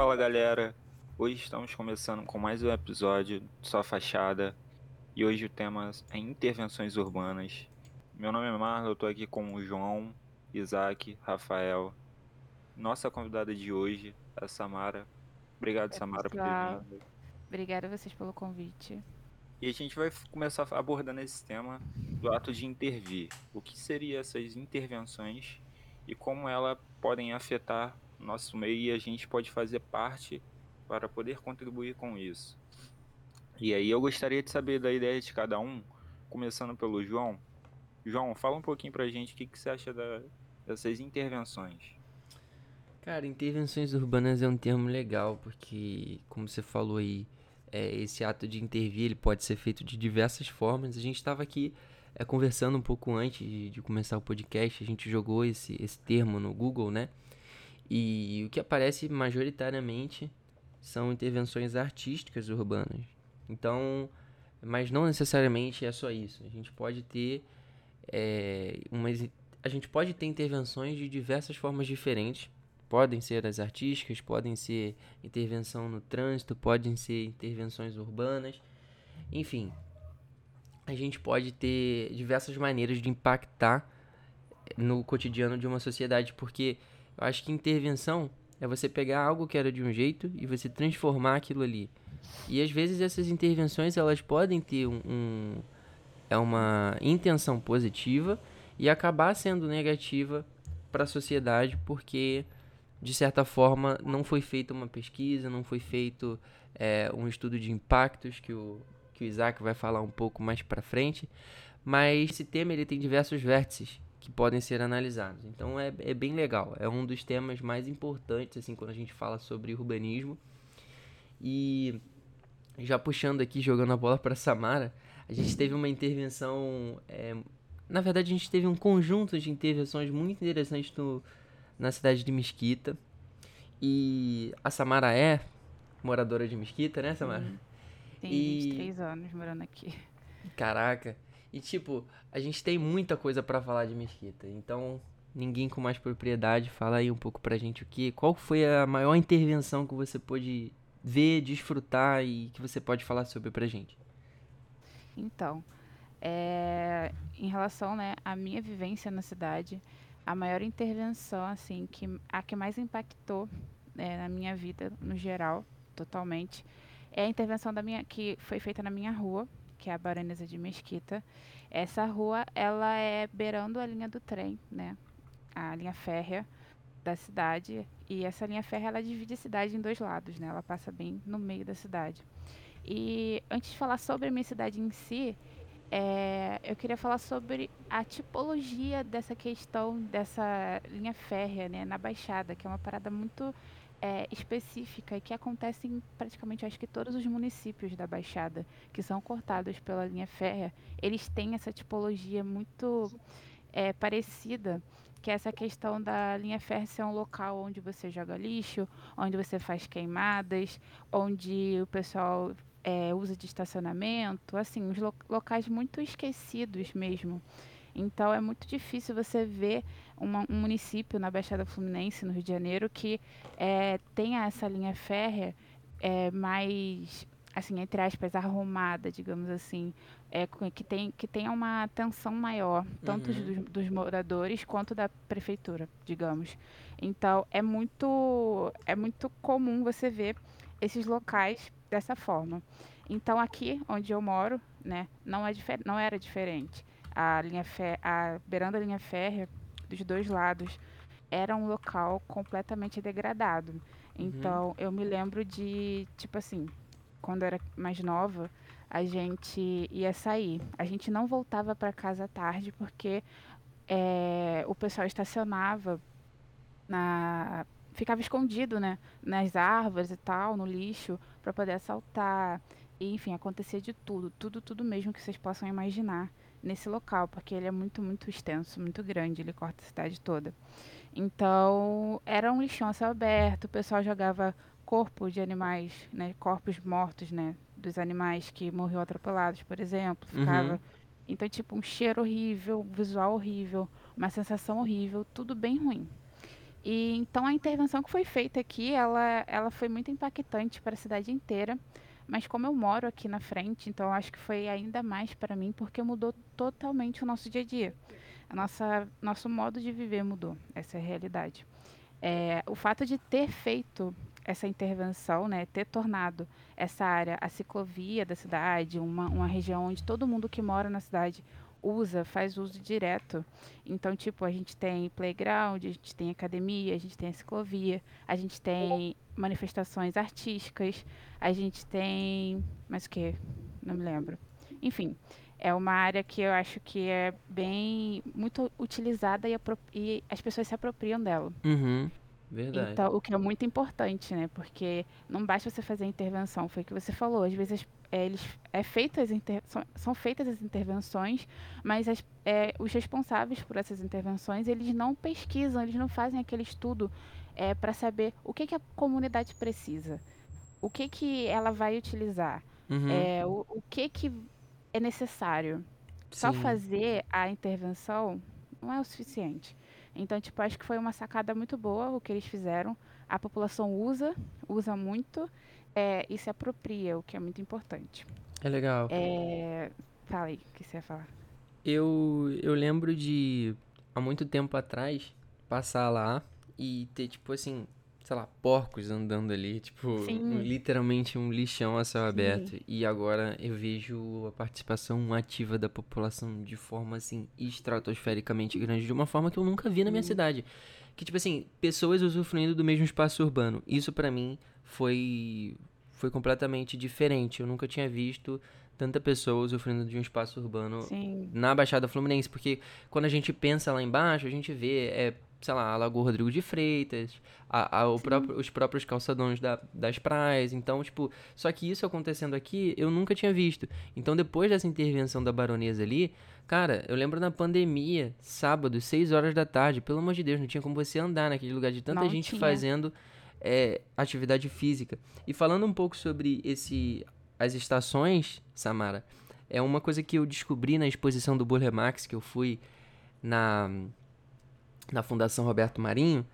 Fala galera, hoje estamos começando com mais um episódio Sua Fachada e hoje o tema é intervenções urbanas. Meu nome é Marlon, eu estou aqui com o João, Isaac, Rafael. Nossa convidada de hoje é a Samara. Obrigado, Oi, Samara, por ter pessoal. vindo. Obrigada a vocês pelo convite. E a gente vai começar abordando esse tema do ato de intervir. O que seriam essas intervenções e como elas podem afetar nosso meio e a gente pode fazer parte para poder contribuir com isso. E aí eu gostaria de saber da ideia de cada um, começando pelo João. João, fala um pouquinho pra gente o que, que você acha da- dessas intervenções. Cara, intervenções urbanas é um termo legal, porque, como você falou aí, é, esse ato de intervir ele pode ser feito de diversas formas. A gente estava aqui é, conversando um pouco antes de, de começar o podcast, a gente jogou esse, esse termo no Google, né? E o que aparece majoritariamente são intervenções artísticas urbanas. Então, mas não necessariamente é só isso. A gente pode ter é, umas, a gente pode ter intervenções de diversas formas diferentes. Podem ser as artísticas, podem ser intervenção no trânsito, podem ser intervenções urbanas. Enfim, a gente pode ter diversas maneiras de impactar no cotidiano de uma sociedade, porque eu acho que intervenção é você pegar algo que era de um jeito e você transformar aquilo ali. E às vezes essas intervenções elas podem ter um, um é uma intenção positiva e acabar sendo negativa para a sociedade porque de certa forma não foi feita uma pesquisa, não foi feito é, um estudo de impactos que o que o Isaac vai falar um pouco mais para frente, mas esse tema ele tem diversos vértices que podem ser analisados. Então é, é bem legal, é um dos temas mais importantes assim quando a gente fala sobre urbanismo. E já puxando aqui, jogando a bola para Samara, a gente teve uma intervenção. é, na verdade, a gente teve um conjunto de intervenções muito interessantes no, na cidade de Mesquita. E a Samara é moradora de Mesquita, né, Samara? Tem E- 23 anos morando aqui. Caraca. E tipo, a gente tem muita coisa pra falar de Mesquita. Então, ninguém com mais propriedade, fala aí um pouco pra gente o que, qual foi a maior intervenção que você pôde ver, desfrutar e que você pode falar sobre pra gente. Então, é, em relação, né, à minha vivência na cidade, a maior intervenção, assim, que a que mais impactou né, na minha vida, no geral, totalmente, é a intervenção da minha que foi feita na minha rua, que é a Baronesa de Mesquita. Essa rua, ela é beirando a linha do trem, né, a linha férrea da cidade, e essa linha férrea ela divide a cidade em dois lados, né? Ela passa bem no meio da cidade. E antes de falar sobre a minha cidade em si, é, eu queria falar sobre a tipologia dessa questão dessa linha férrea, né, na Baixada, que é uma parada muito é, específica e que acontece em praticamente, acho que todos os municípios da Baixada que são cortados pela linha férrea, eles têm essa tipologia muito é, parecida, que é essa questão da linha férrea ser um local onde você joga lixo, onde você faz queimadas, onde o pessoal é, usa de estacionamento, assim, uns lo- locais muito esquecidos mesmo. Então é muito difícil você ver uma- um município na Baixada Fluminense, no Rio de Janeiro, que é, tenha essa linha férrea é, mais, assim, entre aspas, arrumada, digamos assim, é, que, tem, que tenha uma atenção maior, tanto Uhum. dos, dos moradores quanto da prefeitura, digamos. Então é muito, é muito comum você ver esses locais dessa forma. Então aqui onde eu moro, né, não é não era diferente. A linha fé, a beirando a linha férrea dos dois lados era um local completamente degradado. Então eu me lembro de, tipo assim, quando eu era mais nova, a gente ia sair. A gente não voltava para casa à tarde porque eh, o pessoal estacionava na ficava escondido, né, nas árvores e tal, no lixo, para poder assaltar. E, enfim, acontecia de tudo, tudo, tudo mesmo que vocês possam imaginar nesse local, porque ele é muito, muito extenso, muito grande, ele corta a cidade toda. Então, era um lixão a céu aberto, o pessoal jogava corpo de animais, né, corpos mortos, né, dos animais que morreram atropelados, por exemplo, ficava Uhum. então, tipo, um cheiro horrível, um visual horrível, uma sensação horrível, tudo bem ruim. E então a intervenção que foi feita aqui, ela, ela foi muito impactante para a cidade inteira. Mas como eu moro aqui na frente, então acho que foi ainda mais para mim porque mudou totalmente o nosso dia a dia. A nossa nosso modo de viver mudou. Essa é a realidade. É, o fato de ter feito essa intervenção, né, ter tornado essa área a ciclovia da cidade, uma, uma região onde todo mundo que mora na cidade usa, faz uso direto. Então, tipo, a gente tem playground, a gente tem academia, a gente tem a ciclovia, a gente tem manifestações artísticas, a gente tem. Mas o que? Não me lembro. Enfim, é uma área que eu acho que é bem. muito utilizada e, e as pessoas se apropriam dela. Uhum. Verdade. Então, o que é muito importante, né? Porque não basta você fazer a intervenção, foi o que você falou. Às vezes é, eles, é feitas inter, são, são, feitas as intervenções, mas as, é, os responsáveis por essas intervenções, eles não pesquisam, eles não fazem aquele estudo é, para saber o que, que a comunidade precisa, o que, que ela vai utilizar, Uhum. é, o, o que, que é necessário. Só Sim. fazer a intervenção não é o suficiente. Então, tipo, acho que foi uma sacada muito boa o que eles fizeram. A população usa, usa muito é, e se apropria, o que é muito importante. É legal. É... Fala aí, o que você ia falar? Eu, eu lembro de, há muito tempo atrás, passar lá e ter, tipo assim, sei lá, porcos andando ali, tipo, Sim. literalmente um lixão a céu aberto. Sim. E agora eu vejo a participação ativa da população de forma, assim, estratosfericamente grande, de uma forma que eu nunca vi na minha Sim. cidade. Que, tipo assim, pessoas usufruindo do mesmo espaço urbano. Isso pra mim foi, foi completamente diferente. Eu nunca tinha visto tanta pessoa usufruindo de um espaço urbano Sim, na Baixada Fluminense, porque quando a gente pensa lá embaixo, a gente vê, é, sei lá, a Lagoa Rodrigo de Freitas, a, a- o próprio- os próprios calçadões da- das praias, então, tipo, só que isso acontecendo aqui, eu nunca tinha visto. Então, depois dessa intervenção da baronesa ali, cara, eu lembro na pandemia, sábado, 6 horas da tarde, pelo amor de Deus, não tinha como você andar naquele lugar de tanta Não gente tinha. fazendo é, atividade física. E falando um pouco sobre esse as estações, Samara, é uma coisa que eu descobri na exposição do Burle Marx que eu fui na na Fundação Roberto Marinho,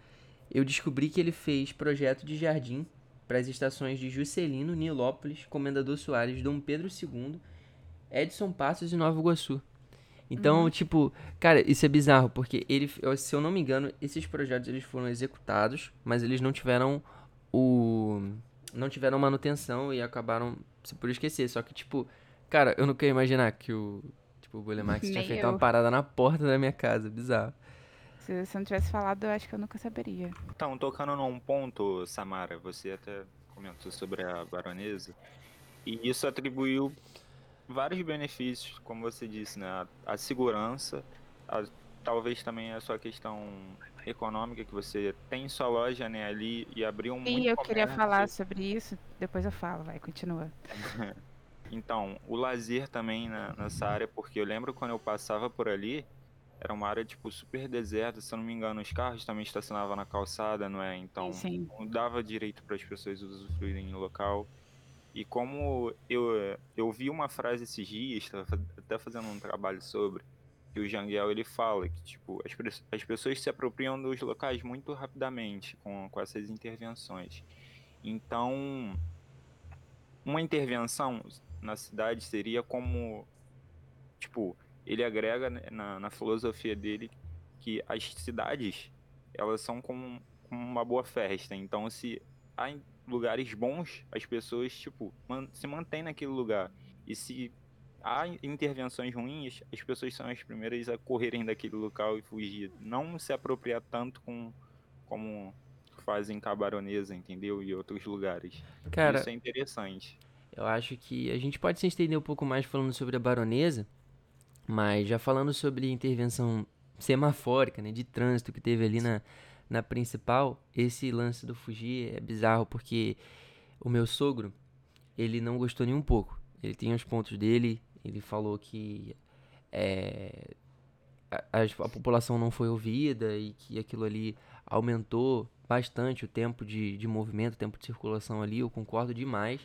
eu descobri que ele fez projeto de jardim para as estações de Juscelino, Nilópolis, Comendador Soares, Dom Pedro II, Edson Passos e Nova Iguaçu. Então, tipo, cara, isso é bizarro, porque ele, se eu não me engano, esses projetos eles foram executados, mas eles não tiveram o não tiveram manutenção e acabaram se por esquecer. Só que, tipo, cara, eu não queria imaginar que o tipo, o Burle Marx tinha feito eu. uma parada na porta da minha casa, bizarro. se você não tivesse falado, eu acho que eu nunca saberia. Então, tocando num ponto, Samara, você até comentou sobre a baronesa, e isso atribuiu vários benefícios, como você disse, né? A, a segurança, a- talvez também a sua questão econômica, que você tem sua loja né, ali e abriu um Sim, eu queria comércio. falar sobre isso, depois eu falo, vai, continua. Então, o lazer também na- nessa área, porque eu lembro quando eu passava por ali, era uma área, tipo, super deserta, se eu não me engano, os carros também estacionavam na calçada, não é? Então, Sim, não dava direito para as pessoas usufruírem do local. E como eu, eu vi uma frase esses dias, até fazendo um trabalho sobre, que o Janguel ele fala que tipo, as, as pessoas se apropriam dos locais muito rapidamente com, com essas intervenções. Então, uma intervenção na cidade seria como, tipo, ele agrega na, na filosofia dele que as cidades, elas são como, como uma boa festa. Então, se há em lugares bons, as pessoas, tipo, man- se mantêm naquele lugar. E se há in- intervenções ruins, as pessoas são as primeiras a correrem daquele local e fugir. Não se apropriar tanto com, como fazem com a baronesa, entendeu? E outros lugares. Cara, Isso é interessante. Eu acho que a gente pode se estender um pouco mais falando sobre a baronesa, mas já falando sobre intervenção semafórica, né, de trânsito que teve ali na, na principal, esse lance do fugir é bizarro porque o meu sogro, ele não gostou nem um pouco. Ele tem os pontos dele, ele falou que é, a, a- população não foi ouvida e que aquilo ali aumentou bastante o tempo de, de movimento, o tempo de circulação ali, eu concordo demais.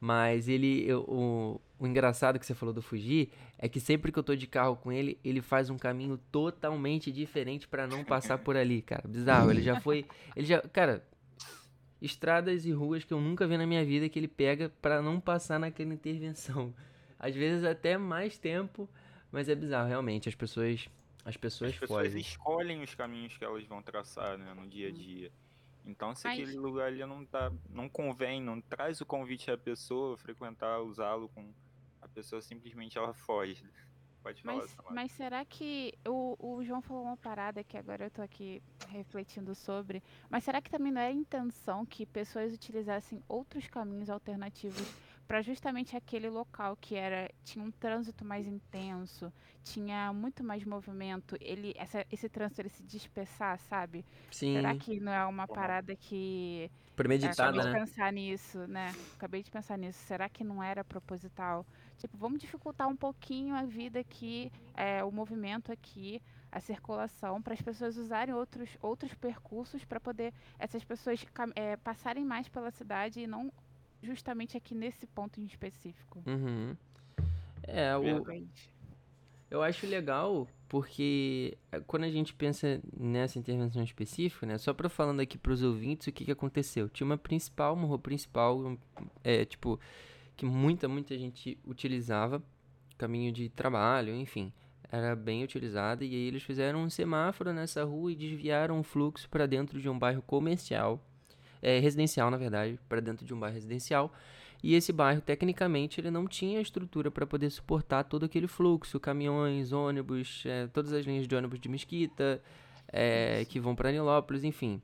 Mas ele, eu, o, o engraçado que você falou do fugir é que sempre que eu tô de carro com ele, ele faz um caminho totalmente diferente para não passar por ali, cara. Bizarro. Ele já foi, ele já, cara, estradas e ruas que eu nunca vi na minha vida que ele pega para não passar naquela intervenção. Às vezes até mais tempo, mas é bizarro, realmente. As pessoas, as pessoas, As pessoas fogem. escolhem os caminhos que elas vão traçar, né, no dia a dia. Então, se aquele lugar ali não tá, não convém, não traz o convite à pessoa frequentar, usá-lo com a pessoa simplesmente ela foge. Pode falar, Mas, mas será que o, o João falou uma parada que agora eu tô aqui refletindo sobre, mas será que também não é a intenção que pessoas utilizassem outros caminhos alternativos para justamente aquele local que era tinha um trânsito mais intenso, tinha muito mais movimento, ele essa, esse trânsito ele se dispersar, sabe? Sim, Será que não é uma parada que premeditada, Acabei de né? pensar nisso, né? Acabei de pensar nisso. Será que não era proposital? Tipo, vamos dificultar um pouquinho a vida aqui, é, o movimento aqui, a circulação, para as pessoas usarem outros, outros percursos para poder essas pessoas é, passarem mais pela cidade e não justamente aqui nesse ponto em específico. Uhum. É, o. Eu acho legal porque eh, quando a gente pensa nessa intervenção específica, né? Só pra falando aqui pros ouvintes o que que aconteceu. Tinha uma principal, uma rua principal, um- é, tipo, que muita, muita gente utilizava, caminho de trabalho, enfim. Era bem utilizada e aí eles fizeram um semáforo nessa rua e desviaram o fluxo para dentro de um bairro comercial, é, residencial, na verdade, para dentro de um bairro residencial. E esse bairro, tecnicamente, ele não tinha estrutura para poder suportar todo aquele fluxo, caminhões, ônibus, eh, todas as linhas de ônibus de Mesquita, eh, que vão para Nilópolis, enfim.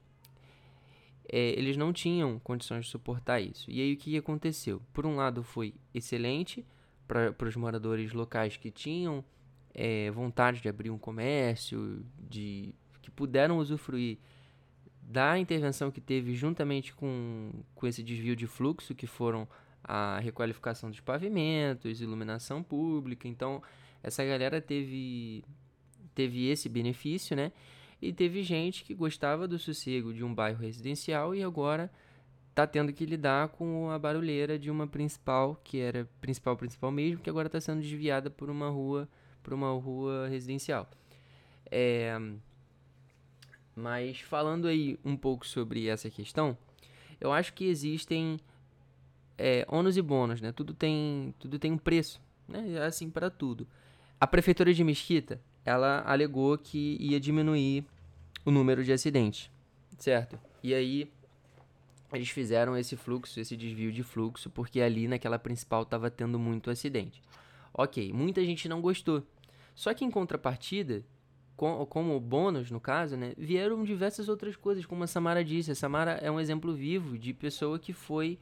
Eh, eles não tinham condições de suportar isso. E aí o que aconteceu? Por um lado foi excelente para os moradores locais que tinham eh, vontade de abrir um comércio, de que puderam usufruir da intervenção que teve juntamente com, com esse desvio de fluxo, que foram a requalificação dos pavimentos, iluminação pública. Então, essa galera teve, teve esse benefício, né? E teve gente que gostava do sossego de um bairro residencial e agora tá tendo que lidar com a barulheira de uma principal, que era principal principal mesmo, que agora está sendo desviada por uma rua, por uma rua residencial. É, mas falando aí um pouco sobre essa questão, eu acho que existem é, ônus e bônus, né? Tudo tem, tudo tem um preço, né? É assim para tudo. A prefeitura de Mesquita, ela alegou que ia diminuir o número de acidentes, certo? E aí eles fizeram esse fluxo, esse desvio de fluxo, porque ali naquela principal estava tendo muito acidente. Ok, muita gente não gostou. Só que em contrapartida, com- como bônus no caso, né, vieram diversas outras coisas, como a Samara disse. A Samara é um exemplo vivo de pessoa que foi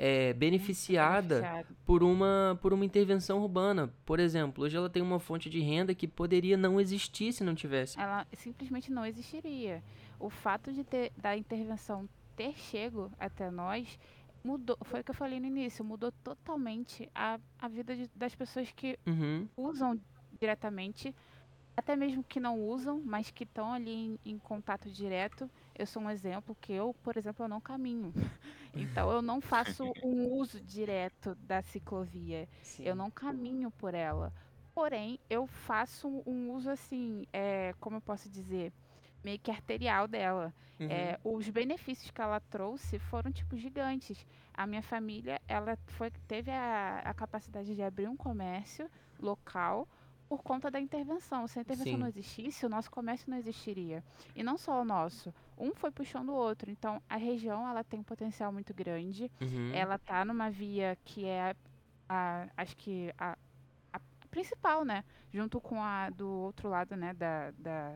é, beneficiada por uma, por uma intervenção urbana. Por exemplo, hoje ela tem uma fonte de renda que poderia não existir se não tivesse. ela simplesmente não existiria. O fato de ter da intervenção ter chego até nós mudou, foi o que eu falei no início, mudou totalmente a, a vida de- das pessoas que Uhum, usam diretamente, até mesmo que não usam, mas que estão ali em, em contato direto. Eu sou um exemplo que eu, por exemplo, eu não caminho. Então eu não faço um uso direto da ciclovia. Eu não caminho por ela. Porém, eu faço um uso assim, é, como eu posso dizer, meio que arterial dela. Uhum. É, os benefícios que ela trouxe foram tipo gigantes. A minha família, ela foi, teve a, a capacidade de abrir um comércio local por conta da intervenção. Se a intervenção Sim. não existisse, o nosso comércio não existiria. E não só o nosso. Um foi puxando o outro. Então, a região ela tem um potencial muito grande. Uhum. Ela tá numa via que é, a, acho que a, a principal, né? Junto com a do outro lado, né? Da, da,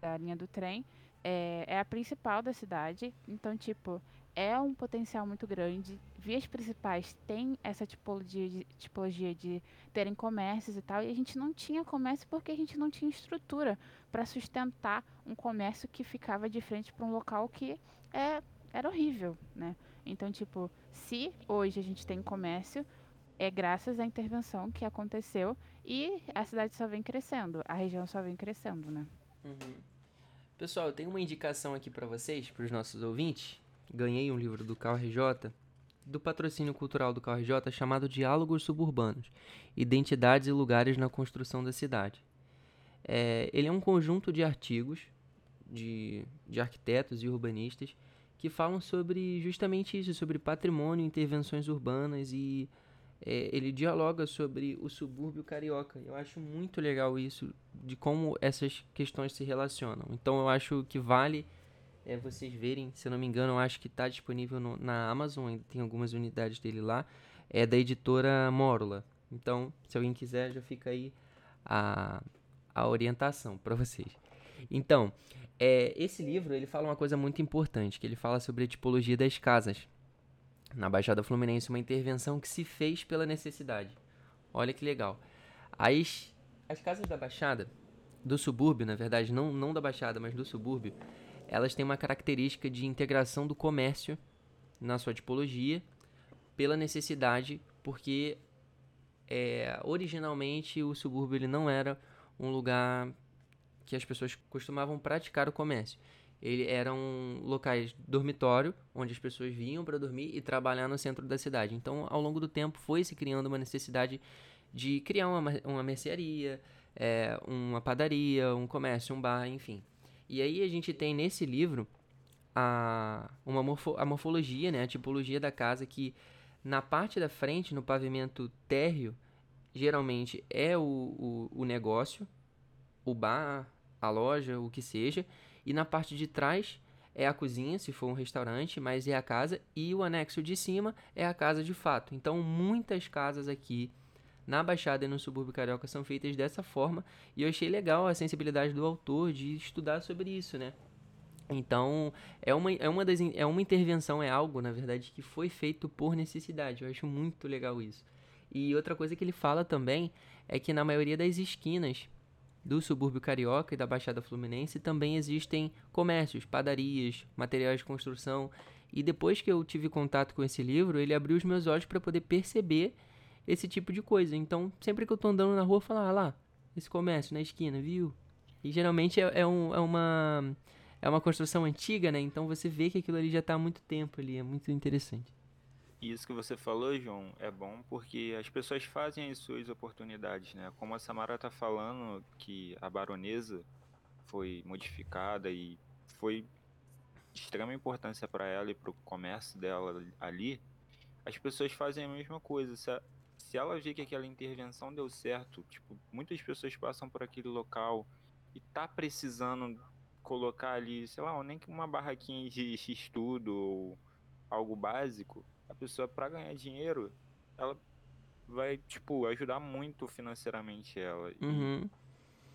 da linha do trem. É, é a principal da cidade. Então, tipo, é um potencial muito grande. Vias principais têm essa tipologia de, tipologia de terem comércios e tal. E a gente não tinha comércio porque a gente não tinha estrutura para sustentar um comércio que ficava de frente para um local que é, era horrível, né? Então, tipo, se hoje a gente tem comércio, é graças à intervenção que aconteceu e a cidade só vem crescendo, a região só vem crescendo, né? Uhum. Pessoal, eu tenho uma indicação aqui pra vocês, pros nossos ouvintes. Ganhei um livro do Carl RJ. do patrocínio cultural do KRJ chamado Diálogos Suburbanos Identidades e Lugares na Construção da Cidade. É, ele é um conjunto de artigos de, de arquitetos e urbanistas que falam sobre justamente isso, sobre patrimônio, intervenções urbanas e é, ele dialoga sobre o subúrbio carioca. Eu acho muito legal isso, de como essas questões se relacionam. Então eu acho que vale é, vocês verem, se eu não me engano, acho que está disponível no, na Amazon, ainda tem algumas unidades dele lá, é da editora Mórula. Então, se alguém quiser, já fica aí a, a orientação para vocês. Então, é, esse livro ele fala uma coisa muito importante, que ele fala sobre a tipologia das casas. Na Baixada Fluminense, uma intervenção que se fez pela necessidade. Olha que legal. As, as casas da Baixada, do subúrbio, na verdade, não, não da Baixada, mas do subúrbio, elas têm uma característica de integração do comércio na sua tipologia pela necessidade, porque é, originalmente o subúrbio ele não era um lugar que as pessoas costumavam praticar o comércio. Ele eram locais dormitório, onde as pessoas vinham para dormir e trabalhar no centro da cidade. Então, ao longo do tempo, foi se criando uma necessidade de criar uma, uma mercearia, é, uma padaria, um comércio, um bar, enfim. E aí a gente tem nesse livro a, uma morfo, a morfologia, né, a tipologia da casa que na parte da frente, no pavimento térreo, geralmente é o, o, o negócio, o bar, a loja, o que seja, e na parte de trás é a cozinha, se for um restaurante, mas é a casa, e o anexo de cima é a casa de fato. Então, muitas casas aqui na Baixada e no subúrbio carioca são feitas dessa forma, e eu achei legal a sensibilidade do autor de estudar sobre isso, né? Então, é uma, é, uma das, é uma intervenção, é algo, na verdade, que foi feito por necessidade. Eu acho muito legal isso. E outra coisa que ele fala também é que na maioria das esquinas do subúrbio carioca e da Baixada Fluminense também existem comércios, padarias, materiais de construção. E depois que eu tive contato com esse livro, ele abriu os meus olhos para poder perceber esse tipo de coisa. Então, sempre que eu tô andando na rua, eu falo, ah lá, esse comércio na esquina, viu? E geralmente é, é, um, é, uma é uma construção antiga, né? Então você vê que aquilo ali já está há muito tempo ali, é muito interessante. Isso que você falou, João, é bom porque as pessoas fazem as suas oportunidades, né? Como a Samara tá falando que a baronesa foi modificada e foi de extrema importância para ela e para o comércio dela ali, as pessoas fazem a mesma coisa. Se ela vê que aquela intervenção deu certo, tipo, muitas pessoas passam por aquele local e tá precisando colocar ali, sei lá, nem que uma barraquinha de estudo ou algo básico, a pessoa para ganhar dinheiro, ela vai, tipo, ajudar muito financeiramente ela. Uhum.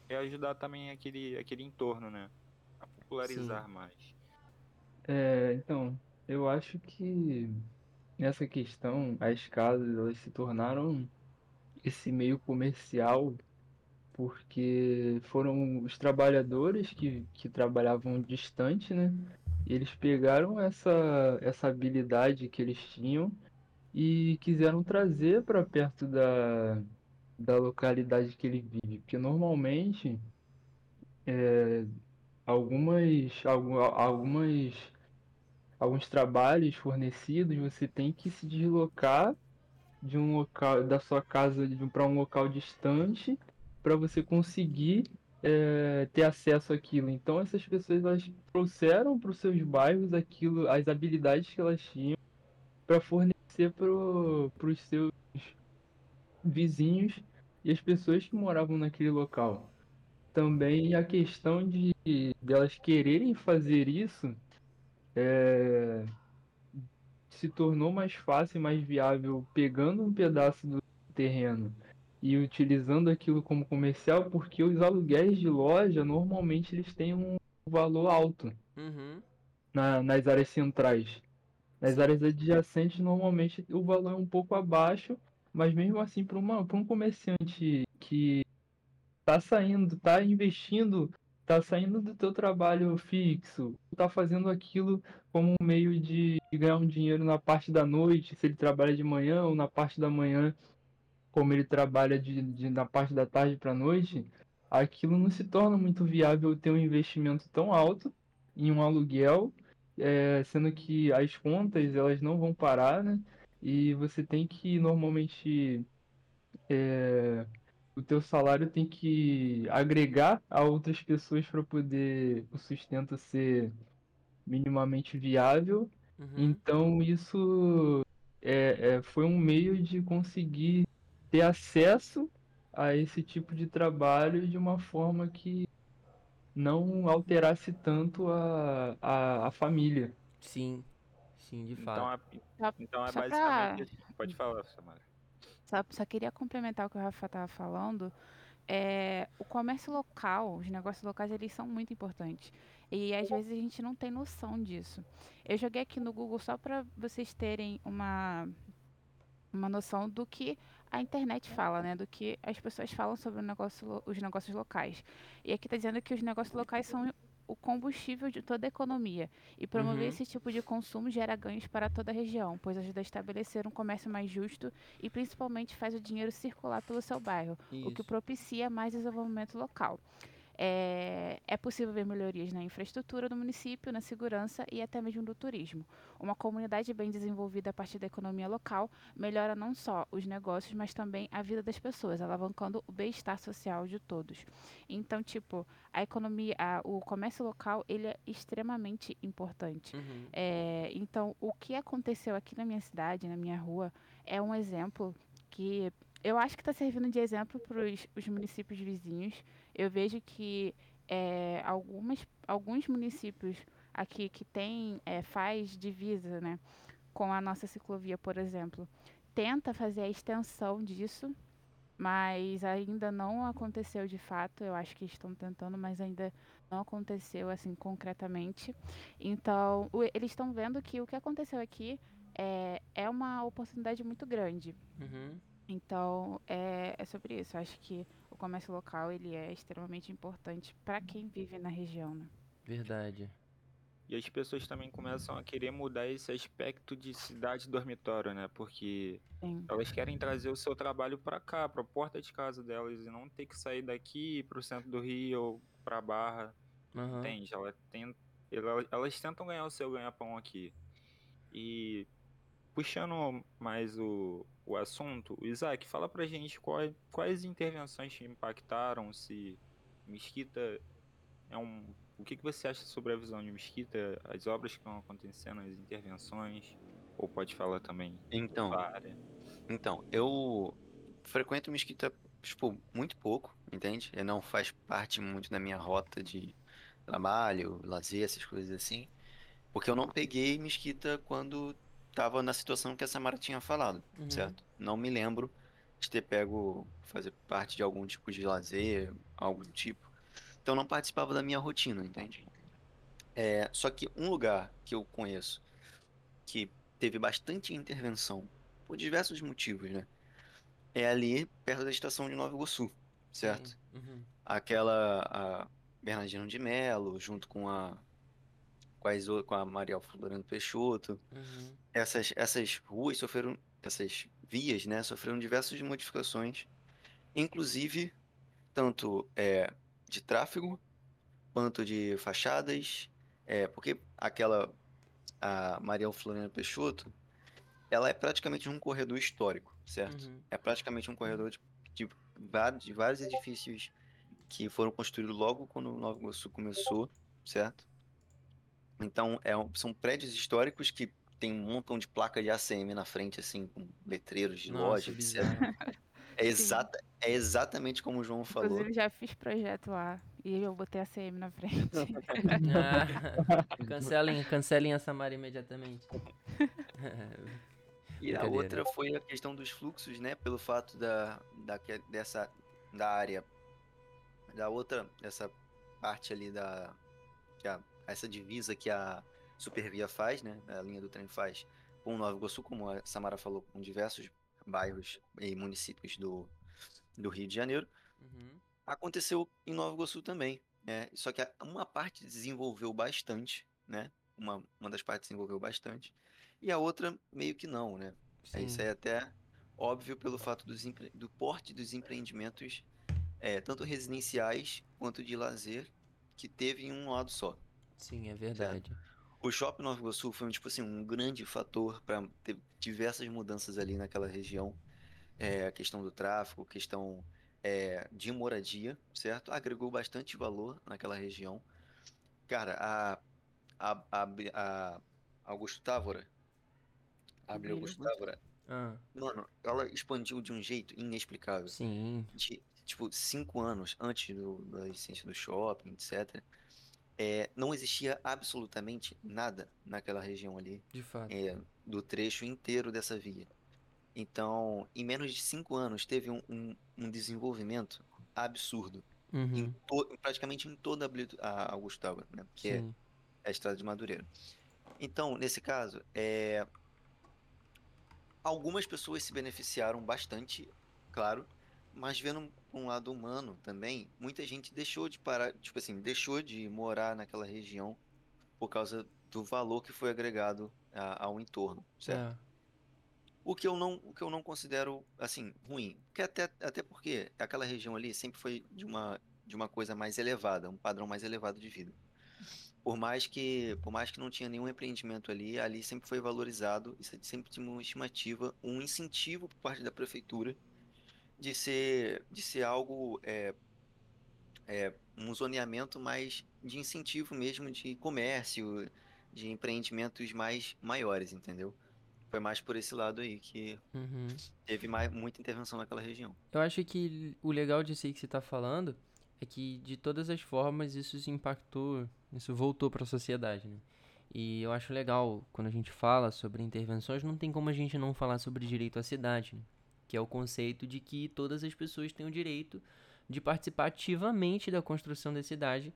E ajudar também aquele, aquele entorno, né? A popularizar Sim. mais. É, então, eu acho que nessa questão, as casas elas se tornaram esse meio comercial porque foram os trabalhadores que, que trabalhavam distante, né? Eles pegaram essa, essa habilidade que eles tinham e quiseram trazer para perto da, da localidade que ele vive. Porque normalmente é, algumas, algumas alguns trabalhos fornecidos, você tem que se deslocar de um local da sua casa para um local distante para você conseguir é, ter acesso àquilo. Então essas pessoas elas trouxeram para os seus bairros aquilo, as habilidades que elas tinham para fornecer para os seus vizinhos e as pessoas que moravam naquele local. Também a questão de, de elas quererem fazer isso é, se tornou mais fácil e mais viável pegando um pedaço do terreno e utilizando aquilo como comercial, porque os aluguéis de loja normalmente eles têm um valor alto uhum. na, nas áreas centrais. Nas áreas adjacentes, normalmente o valor é um pouco abaixo, mas mesmo assim, para um comerciante que está saindo, está investindo tá saindo do teu trabalho fixo, tá fazendo aquilo como um meio de ganhar um dinheiro na parte da noite, se ele trabalha de manhã ou na parte da manhã, como ele trabalha de, de na parte da tarde para noite, aquilo não se torna muito viável ter um investimento tão alto em um aluguel, é, sendo que as contas elas não vão parar, né? e você tem que normalmente é, o teu salário tem que agregar a outras pessoas para poder o sustento ser minimamente viável. Uhum. Então isso é, é, foi um meio de conseguir ter acesso a esse tipo de trabalho de uma forma que não alterasse tanto a, a, a família. Sim, sim, de Então, fato. Só, então é só pra, basicamente assim. Pode falar, Samara. Só, só queria complementar o que o Rafa estava falando. É, o comércio local, os negócios locais, eles são muito importantes. E às vezes a gente não tem noção disso. Eu joguei aqui no Google só para vocês terem uma, uma noção do que a internet fala, né? Do que as pessoas falam sobre o negócio, os negócios locais. E aqui está dizendo que os negócios locais são o combustível de toda a economia. E promover Uhum. esse tipo de consumo gera ganhos para toda a região, pois ajuda a estabelecer um comércio mais justo e principalmente faz o dinheiro circular pelo seu bairro, o que Isso. propicia mais desenvolvimento local. É, é possível ver melhorias na infraestrutura do município, na segurança e até mesmo do turismo. Uma comunidade bem desenvolvida a partir da economia local melhora não só os negócios, mas também a vida das pessoas, alavancando o bem-estar social de todos. Então, tipo, a economia, a- o comércio local, ele é extremamente importante. Uhum. É, então, o que aconteceu aqui na minha cidade, na minha rua, é um exemplo que eu acho que está servindo de exemplo para os municípios vizinhos. Eu vejo que é, algumas, alguns municípios aqui que tem, é, faz divisa, né, com a nossa ciclovia, por exemplo, tenta fazer a extensão disso, mas ainda não aconteceu de fato. Eu acho que estão tentando, mas ainda não aconteceu assim concretamente. Então, o- eles estão vendo que o que aconteceu aqui é, é uma oportunidade muito grande. Uhum. Então, é, é sobre isso. Eu acho que comércio local ele é extremamente importante para quem vive na região, né? Verdade. E as pessoas também começam a querer mudar esse aspecto de cidade dormitório, né? Porque Sim. elas querem trazer o seu trabalho pra cá, pra porta de casa delas, e não ter que sair daqui pro centro do Rio ou pra Barra, Aham. entende? Ela tem, ela- elas tentam ganhar o seu ganha-pão aqui. E puxando mais o, o assunto, Isaac, fala pra gente quais, quais intervenções te impactaram, se Mesquita é um. O que, que você acha sobre a visão de Mesquita, as obras que estão acontecendo, as intervenções? Ou pode falar também Então, área? então, eu frequento Mesquita, tipo, muito pouco, entende? Ele não faz parte muito da minha rota de trabalho, lazer, essas coisas assim. Porque eu não peguei Mesquita quando tava na situação que a Samara tinha falado, Uhum. certo? Não me lembro de ter pego fazer parte de algum tipo de lazer, algo do tipo. Então não participava da minha rotina, entende? É, só que um lugar que eu conheço que teve bastante intervenção por diversos motivos, né? É ali perto da estação de Nova Iguaçu, certo? Uhum. Aquela a Bernardino de Melo, junto com a com com a Mariel Florando Peixoto. Uhum. Essas, essas ruas sofreram, essas vias, né, sofreram diversas modificações, inclusive tanto é, de tráfego quanto de fachadas, é, porque aquela a Mariel Floriano Peixoto, ela é praticamente um corredor histórico, certo? Uhum. É praticamente um corredor de, de vários, de vários edifícios que foram construídos logo quando Nova Iguaçu começou, certo? Então, é um- são prédios históricos que tem um montão de placa de ACM na frente, assim, com letreiros de Nossa, loja, etc. É, exata, é exatamente como o João falou. Inclusive, já fiz projeto lá e eu botei a CM na frente. Ah, cancelem, cancelem a Samara imediatamente. E a outra foi a questão dos fluxos, né? Pelo fato da, da dessa da área da outra dessa parte ali da que a, essa divisa que a Supervia faz, né? A linha do trem faz com Nova Iguaçu, como a Samara falou, com diversos bairros e municípios do, do Rio de Janeiro. Uhum. Aconteceu em Nova Iguaçu também, né? Só que uma parte desenvolveu bastante, né? Uma, uma das partes desenvolveu bastante e a outra meio que não, né? É, Isso Sim. é até óbvio pelo fato dos empre- do porte dos empreendimentos, é, tanto residenciais quanto de lazer, que teve em um lado só. Sim, é verdade. O Shopping Nova Iguaçu foi, tipo assim, um grande fator para ter diversas mudanças ali naquela região. É, a questão do tráfego, questão é, de moradia, certo? Agregou bastante valor naquela região. Cara, a, a, a, a Augusto Távora, Abre Augusto Távora, Ah, mano, ela expandiu de um jeito inexplicável. sim, de, tipo, cinco anos antes do, da existência do shopping, etc., é, não existia absolutamente nada naquela região ali, de fato. é, do trecho inteiro dessa via. Então, em menos de cinco anos, teve um, um, um desenvolvimento absurdo, em Uhum, to- praticamente em toda a Augusto né? Que é sim. a estrada de Madureira. Então, nesse caso, é, algumas pessoas se beneficiaram bastante, claro, mas vendo um lado humano também, muita gente deixou de parar, tipo assim, deixou de morar naquela região por causa do valor que foi agregado a- ao entorno, certo? É, O que eu não, o que eu não considero assim ruim, porque até, até porque aquela região ali sempre foi de uma de uma coisa mais elevada, um padrão mais elevado de vida. Por mais que, por mais que não tinha nenhum empreendimento ali, ali sempre foi valorizado, isso sempre tinha uma estimativa, um incentivo por parte da prefeitura de ser, de ser algo, é, é, um zoneamento mais de incentivo mesmo de comércio, de empreendimentos mais maiores, entendeu? Foi mais por esse lado aí que uhum. teve mais, muita intervenção naquela região. Eu acho que o legal disso aí que você tá falando é que de todas as formas isso se impactou, isso voltou para a sociedade, né? E eu acho legal quando a gente fala sobre intervenções, não tem como a gente não falar sobre direito à cidade, né? Que é o conceito de que todas as pessoas têm o direito de participar ativamente da construção da cidade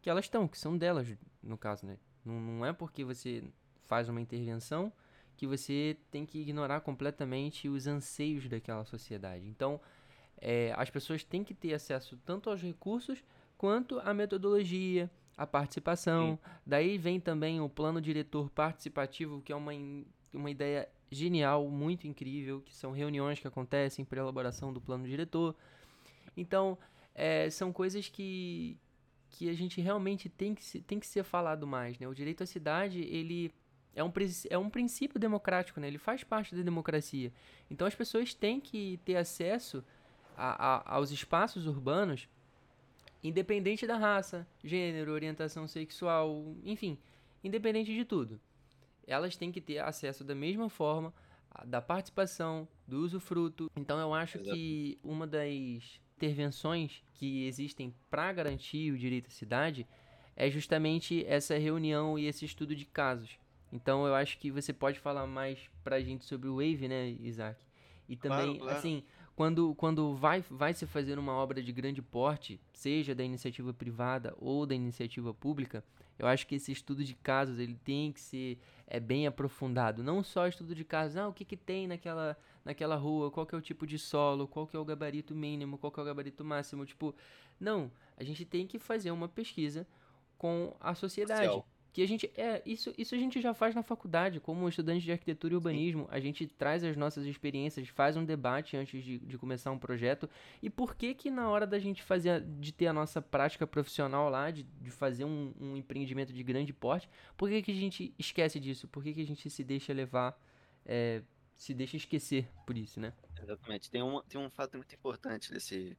que elas estão, que são delas, no caso, né? Não, não é porque você faz uma intervenção que você tem que ignorar completamente os anseios daquela sociedade. Então, é, as pessoas têm que ter acesso tanto aos recursos quanto à metodologia, à participação. Daí vem também o plano diretor participativo, que é uma, uma ideia genial, muito incrível, que são reuniões que acontecem para elaboração do plano diretor. Então, é, são coisas que, que a gente realmente tem que, tem que ser falado mais, né? O direito à cidade, ele é um, é um princípio democrático, né? Ele faz parte da democracia. Então, as pessoas têm que ter acesso a- a- aos espaços urbanos, independente da raça, gênero, orientação sexual, enfim, independente de tudo. Elas têm que ter acesso da mesma forma a- da participação, do usufruto. Então eu acho Exato. que uma das intervenções que existem para garantir o direito à cidade é justamente essa reunião e esse estudo de casos. Então eu acho que você pode falar mais pra gente sobre o Wave, né, Isaac? E Claro, também, claro. assim, quando, quando vai, vai se fazer uma obra de grande porte, seja da iniciativa privada ou da iniciativa pública, eu acho que esse estudo de casos ele tem que ser é, bem aprofundado. Não só estudo de casos, ah, o que, que tem naquela, naquela rua, qual que é o tipo de solo, qual que é o gabarito mínimo, qual que é o gabarito máximo. Tipo, não, a gente tem que fazer uma pesquisa com a sociedade. Que a gente. É, isso, isso a gente já faz na faculdade, como estudante de arquitetura e urbanismo. A gente traz as nossas experiências, faz um debate antes de, de começar um projeto. E por que que na hora da gente fazer, de ter a nossa prática profissional lá, de, de fazer um, um empreendimento de grande porte, por que que a gente esquece disso? Por que que a gente se deixa levar, é, se deixa esquecer por isso, né? Exatamente. Tem um, tem um fato muito importante desse,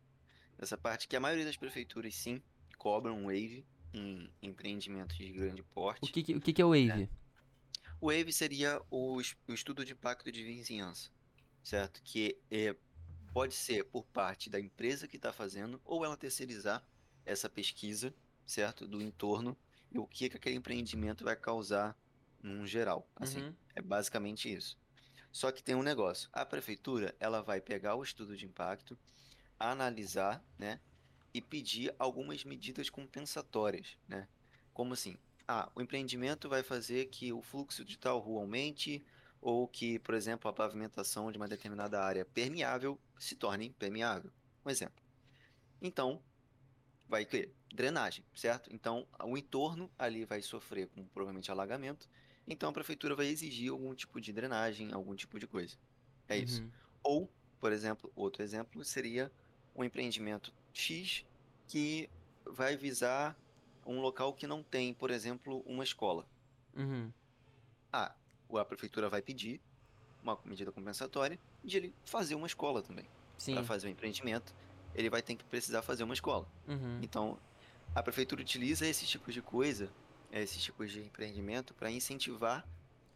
dessa parte, que a maioria das prefeituras, sim, cobram um wave em empreendimentos de grande O porte. que que, o que, que é o Wave? O wave seria o, o estudo de impacto de vizinhança, certo? Que é, pode ser por parte da empresa que está fazendo, ou ela terceirizar essa pesquisa, certo? Do entorno e o que, que aquele empreendimento vai causar num geral. Assim, Uhum. é basicamente isso. Só que tem um negócio. A prefeitura, ela vai pegar o estudo de impacto, analisar, né, e pedir algumas medidas compensatórias, né? Como assim? Ah, o empreendimento vai fazer que o fluxo de tal rua aumente, ou que, por exemplo, a pavimentação de uma determinada área permeável se torne impermeável. Um exemplo. Então, vai ter drenagem, certo? Então, o entorno ali vai sofrer com provavelmente alagamento. Então, a prefeitura vai exigir algum tipo de drenagem, algum tipo de coisa. É isso. Uhum. Ou, por exemplo, outro exemplo seria um empreendimento X que vai visar um local que não tem, por exemplo, uma escola, Uhum. Ah, a prefeitura vai pedir uma medida compensatória de ele fazer uma escola também. Para fazer o empreendimento, ele vai ter que precisar fazer uma escola. Uhum. Então, a prefeitura utiliza esses tipos de coisa, esses tipos de empreendimento, para incentivar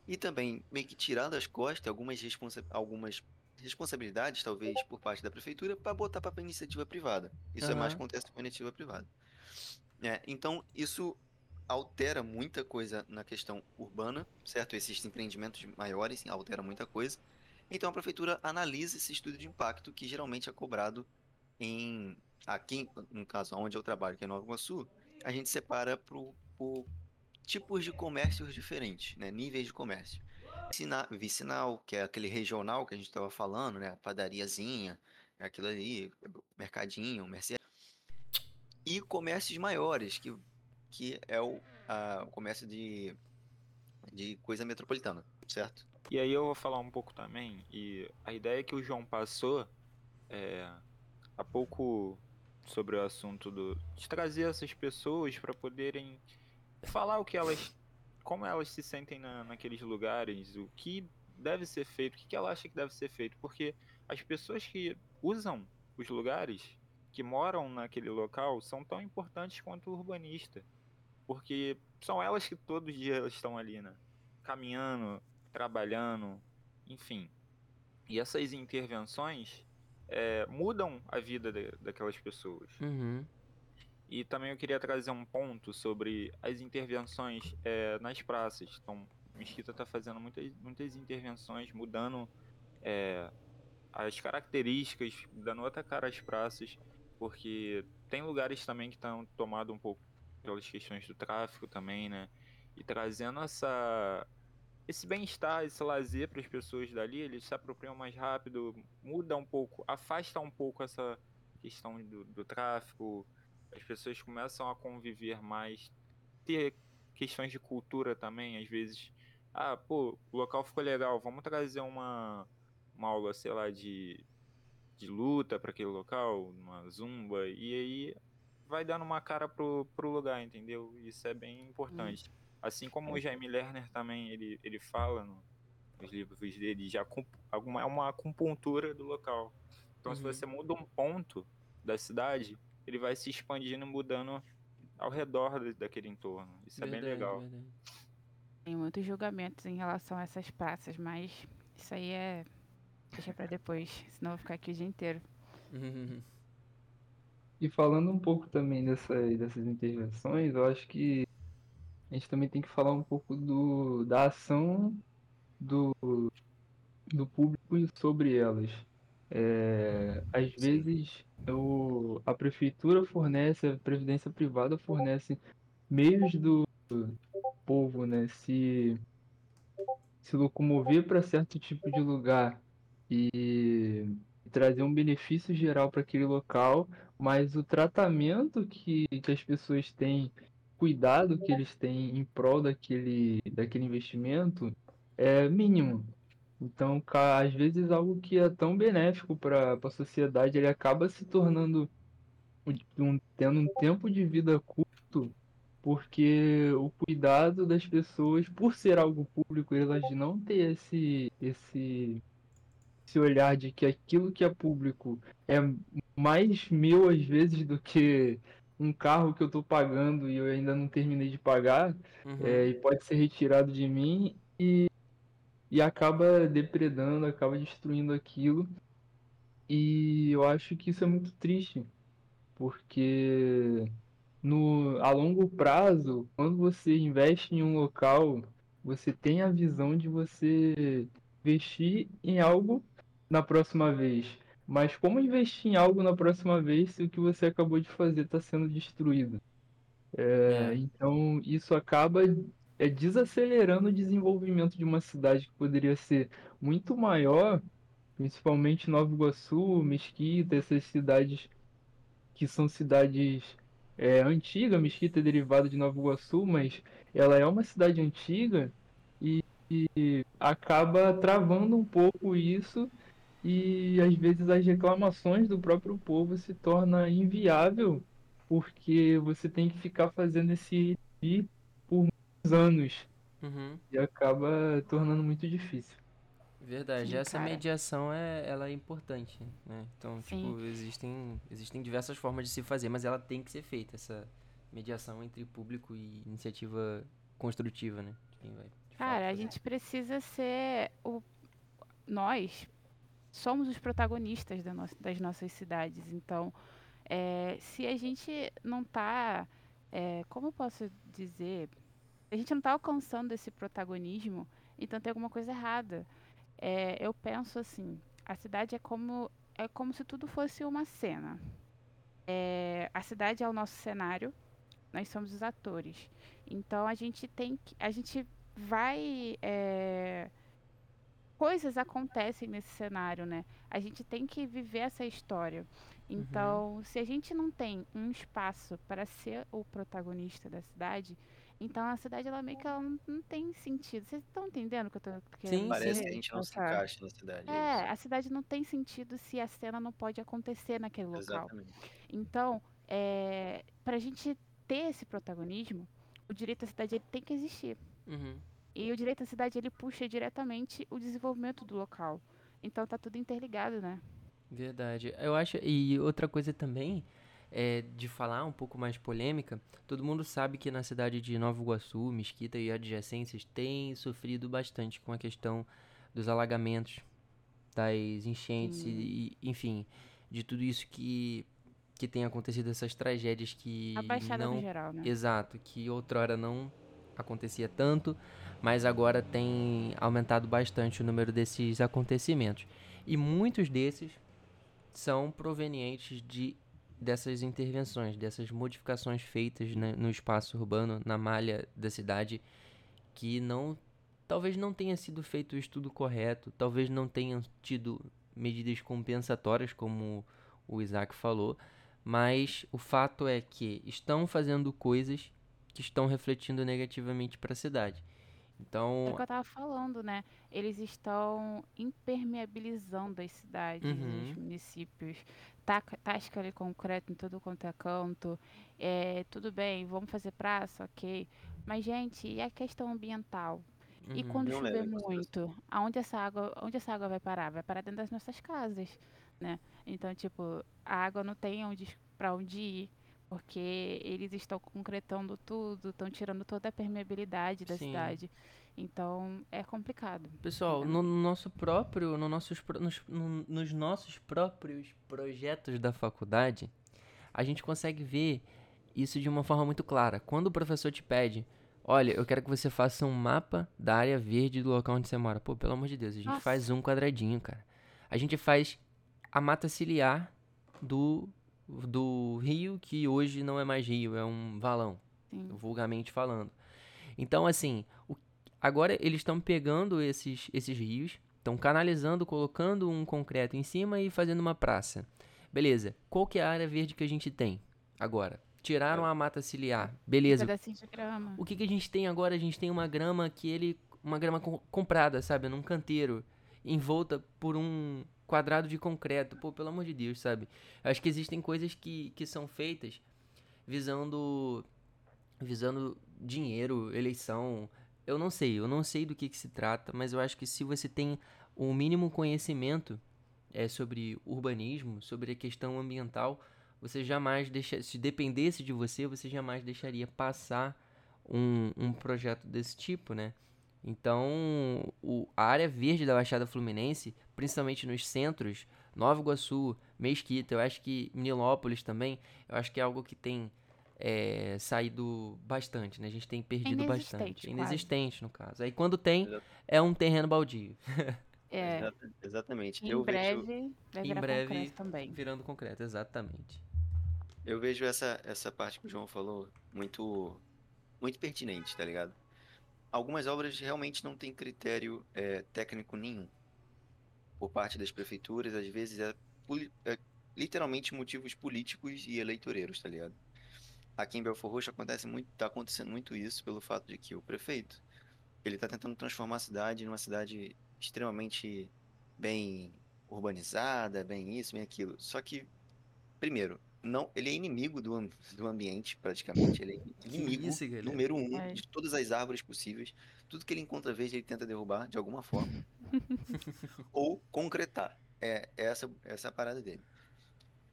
e também meio que tirar das costas algumas, responsa algumas responsabilidades, talvez, por parte da prefeitura, para botar para a iniciativa privada. Isso é mais acontece com a iniciativa privada. É, então, isso altera muita coisa na questão urbana, certo? Esses empreendimentos maiores alteram muita coisa. Então, a prefeitura analisa esse estudo de impacto que geralmente é cobrado em aqui, no caso, onde eu trabalho, que é Nova Iguaçu, a gente separa por, por tipos de comércios diferentes, né? Níveis de comércio. Vicina- Vicinal, que é aquele regional que a gente estava falando, né? Padariazinha, é aquilo ali, mercadinho, mercearia. E comércios maiores, que, que é o, a- o comércio de, de coisa metropolitana, certo? E aí eu vou falar um pouco também, e a ideia que o João passou é, há pouco sobre o assunto do, de trazer essas pessoas para poderem falar o que elas, como elas se sentem na, naqueles lugares, o que deve ser feito, o que que ela acha que deve ser feito, porque as pessoas que usam os lugares, que moram naquele local, são tão importantes quanto o urbanista, porque são elas que todos os dias estão ali, né? Caminhando, trabalhando, enfim. E essas intervenções é, mudam a vida de- daquelas pessoas. Uhum. E também eu queria trazer um ponto sobre as intervenções é, nas praças. Então, Mesquita está fazendo muitas, muitas intervenções, mudando é, as características, dando outra cara às praças, porque tem lugares também que estão tomados um pouco pelas questões do tráfico também, né? E trazendo essa esse bem-estar, esse lazer para as pessoas dali, eles se apropriam mais rápido, muda um pouco, afasta um pouco essa questão do, do tráfico, as pessoas começam a conviver mais, ter questões de cultura também, às vezes. Ah, pô, o local ficou legal, vamos trazer uma, uma aula, sei lá, de, de luta para aquele local, uma zumba, e aí vai dando uma cara pro, pro lugar, entendeu? Isso é bem importante. Assim como o Jaime Lerner também, ele, ele fala no- nos livros dele, já alguma, é uma acupuntura do local. Então, se Uhum. você muda um ponto da cidade, ele vai se expandindo, mudando ao redor da- daquele entorno. Isso é bem Verdade, legal. verdade. Tem muitos julgamentos em relação a essas praças, mas isso aí é. Deixa pra depois, senão eu vou ficar aqui o dia inteiro. E falando um pouco também dessas, dessas intervenções, eu acho que a gente também tem que falar um pouco do, da ação do, do público sobre elas. É, às vezes a prefeitura fornece, a previdência privada fornece meios do povo, né, se, se locomover para certo tipo de lugar e trazer um benefício geral para aquele local, mas o tratamento que, que as pessoas têm, cuidado que eles têm em prol daquele, daquele investimento é mínimo. Então, às vezes algo que é tão benéfico para a sociedade, ele acaba se tornando um, tendo um tempo de vida curto, porque o cuidado das pessoas, por ser algo público, elas não têm esse, esse, esse olhar de que aquilo que é público é mais meu às vezes do que um carro que eu estou pagando e eu ainda não terminei de pagar, Uhum. é, e pode ser retirado de mim e, e acaba depredando, acaba destruindo aquilo. E eu acho que isso é muito triste, porque no, a longo prazo, quando você investe em um local, você tem a visão de você investir em algo na próxima vez. Mas como investir em algo na próxima vez se o que você acabou de fazer está sendo destruído? É, É. então isso acaba é, desacelerando o desenvolvimento de uma cidade que poderia ser muito maior, principalmente Nova Iguaçu, Mesquita, essas cidades que são cidades é, antigas. Mesquita é derivada de Nova Iguaçu, mas ela é uma cidade antiga e, e acaba travando um pouco isso e às vezes as reclamações do próprio povo se torna inviável porque você tem que ficar fazendo esse anos Uhum. e acaba tornando muito difícil. Verdade, Sim, essa cara. mediação é, ela é importante, né? Então, Sim. tipo, existem, existem diversas formas de se fazer, mas ela tem que ser feita, essa mediação entre público e iniciativa construtiva, né? Vai, de fato, Cara, a gente precisa ser o nós somos os protagonistas da nossa- das nossas cidades. Então, é, se a gente não tá, é, como eu posso dizer, a gente não tá alcançando esse protagonismo, então tem alguma coisa errada. É, eu penso assim, a cidade é como é como se tudo fosse uma cena. É, a cidade é o nosso cenário, nós somos os atores. Então a gente tem que, a gente vai, é, coisas acontecem nesse cenário, né? A gente tem que viver essa história. Então, se a gente não tem um espaço para ser o protagonista da cidade, então a cidade ela meio que ela não, não tem sentido. Vocês estão entendendo o que eu tô querendo Sim, Parece que a gente não se encaixa na cidade. é É, a cidade não tem sentido se a cena não pode acontecer naquele local. Exatamente. Então, é, para a gente ter esse protagonismo, o direito à cidade ele tem que existir. Uhum. E o direito à cidade ele puxa diretamente o desenvolvimento do local. Então tá tudo interligado, né? Verdade. Eu acho. E outra coisa também, é, de falar um pouco mais polêmica, todo mundo sabe que na cidade de Nova Iguaçu, Mesquita e adjacências tem sofrido bastante com a questão dos alagamentos, das enchentes e, e, enfim, de tudo isso que, que tem acontecido, essas tragédias que A baixada não no geral, né? Exato, que outrora não acontecia tanto, mas agora tem aumentado bastante o número desses acontecimentos. E muitos desses são provenientes de dessas intervenções, dessas modificações feitas né, no espaço urbano, na malha da cidade, que não talvez não tenha sido feito o estudo correto, talvez não tenham tido medidas compensatórias, como o Isaac falou, mas o fato é que estão fazendo coisas que estão refletindo negativamente para a cidade. É Então, o que eu tava falando, né? Eles estão impermeabilizando as cidades, Uhum. os municípios. Taca, tasca ali concreto em tudo quanto é canto. É, tudo bem, vamos fazer praça, ok. Mas, gente, e a questão ambiental? E uhum, quando chover muito, aonde essa água, onde essa água vai parar? Vai parar dentro das nossas casas, né? Então, tipo, a água não tem onde, para onde ir, porque eles estão concretando tudo, estão tirando toda a permeabilidade da Sim. cidade. Então, é complicado. Pessoal, no nosso próprio, no nossos, nos, no- nos nossos próprios projetos da faculdade, a gente consegue ver isso de uma forma muito clara. Quando o professor te pede, olha, eu quero que você faça um mapa da área verde do local onde você mora. Pô, pelo amor de Deus, a gente Nossa. faz um quadradinho, cara. A gente faz a mata ciliar do, do rio, que hoje não é mais rio, é um valão Sim. vulgarmente falando. Então, assim, o- agora eles estão pegando esses, esses rios, estão canalizando, colocando um concreto em cima e fazendo uma praça. Beleza, qual que é a área verde que a gente tem agora? Tiraram a mata ciliar, beleza. Pedacinho de grama. O que, que a gente tem agora? A gente tem uma grama que ele. Uma grama com- comprada, sabe? Num canteiro. Envolta por um quadrado de concreto. Pô, pelo amor de Deus, sabe? Acho que existem coisas que, que são feitas visando. visando dinheiro, eleição. Eu não sei, eu não sei do que, que se trata, mas eu acho que se você tem o mínimo conhecimento é, sobre urbanismo, sobre a questão ambiental, você jamais deixa, se dependesse de você, você jamais deixaria passar um, um projeto desse tipo, né? Então, o, a área verde da Baixada Fluminense, principalmente nos centros, Nova Iguaçu, Mesquita, eu acho que Nilópolis também, eu acho que é algo que tem é, saído bastante, né? A gente tem perdido Inexistente, bastante. quase. Inexistente, no caso. Aí quando tem, Exato. é um terreno baldio, É, Exata- Exatamente. em eu vejo, breve vai Em virar breve- concreto também. virando concreto, exatamente. eu vejo essa, essa parte que o João falou muito, muito pertinente, tá ligado? Algumas obras realmente não têm critério é, técnico nenhum por parte das prefeituras, às vezes é, é literalmente motivos políticos e eleitoreiros, tá ligado? Aqui em Belfort Roxo acontece muito, tá acontecendo muito isso pelo fato de que o prefeito, ele tá tentando transformar a cidade numa cidade extremamente bem urbanizada, bem isso, bem aquilo. Só que, primeiro, não, ele é inimigo do, do ambiente, praticamente. Ele é inimigo isso, número um É. de todas as árvores possíveis. Tudo que ele encontra verde, ele tenta derrubar de alguma forma. Ou concretar. É essa, essa é a parada dele.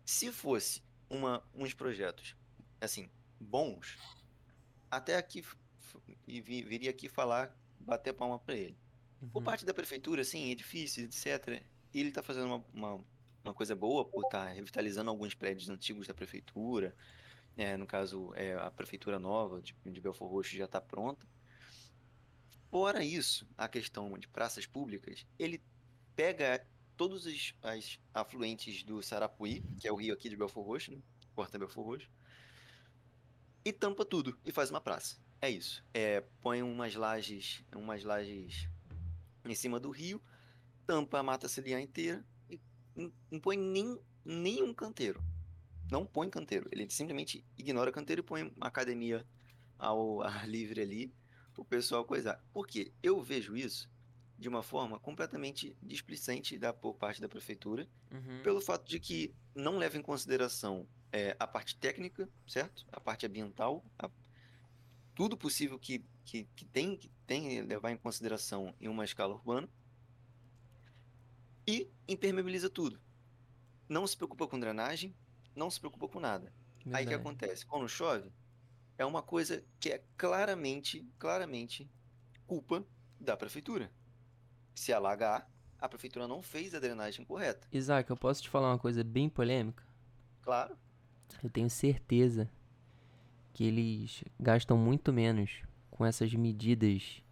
Se fosse uma, uns projetos, assim, bons, até aqui e vi- viria aqui falar, bater palma pra ele. Por Uhum. parte da prefeitura, sim, edifícios, etc. Ele tá fazendo uma, uma, uma coisa boa por estar revitalizando alguns prédios antigos da prefeitura. É, no caso, é, a prefeitura nova de, de Belfort Roxo já está pronta. Fora isso, a questão de praças públicas, ele pega todos os as afluentes do Sarapuí, que é o rio aqui de Belfort Roxo, né? Porta Belfort Roxo, e tampa tudo e faz uma praça. É isso. É, põe umas lajes, umas lajes em cima do rio, tampa a mata ciliar inteira e não- põe nem nenhum canteiro. Não põe canteiro. Ele simplesmente ignora canteiro e põe uma academia ao ar livre ali, o pessoal coisar. Por quê? Eu vejo isso de uma forma completamente displicente da, por parte da prefeitura, Uhum. pelo fato de que não leva em consideração é, a parte técnica, certo? A parte ambiental, a- tudo possível que, que, que tem que tem levar em consideração em uma escala urbana e impermeabiliza tudo. Não se preocupa com drenagem, não se preocupa com nada. Aí o que Verdade. acontece? Quando chove, é uma coisa que é claramente, claramente culpa da prefeitura. Se alagar, a prefeitura não fez a drenagem correta. Isaac, eu posso te falar uma coisa bem polêmica? Claro, Eu tenho certeza que eles gastam muito menos com essas medidas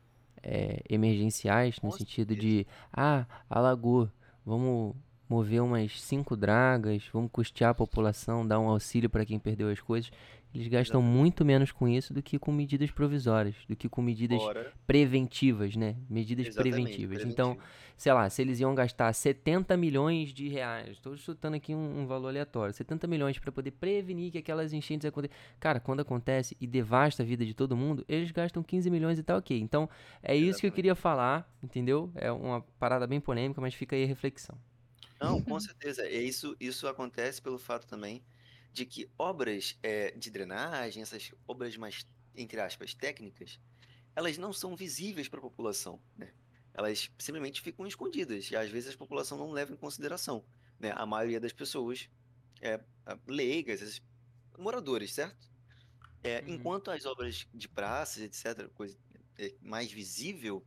é, emergenciais, no sentido de, ah, alagou, vamos mover umas cinco dragas, vamos custear a população, dar um auxílio para quem perdeu as coisas. Eles gastam Exatamente. muito menos com isso do que com medidas provisórias, do que com medidas Ora, preventivas, né? Medidas exatamente, preventivas. Então, preventivo. sei lá, se eles iam gastar 70 milhões de reais, estou chutando aqui um, um valor aleatório, 70 milhões para poder prevenir que aquelas enchentes aconteçam. Cara, quando acontece e devasta a vida de todo mundo, eles gastam 15 milhões e tá ok. Então, é isso que eu Exatamente. queria falar, entendeu? É uma parada bem polêmica, mas fica aí a reflexão. Não, com certeza. E isso, isso acontece pelo fato também de que obras eh, de drenagem, essas obras mais, entre aspas, técnicas, elas não são visíveis para a população, né? Elas simplesmente ficam escondidas e às vezes a população não leva em consideração, né? A maioria das pessoas é a- leigas, moradores, certo? É, Uhum. Enquanto as obras de praças, etc., coisa é, mais visível,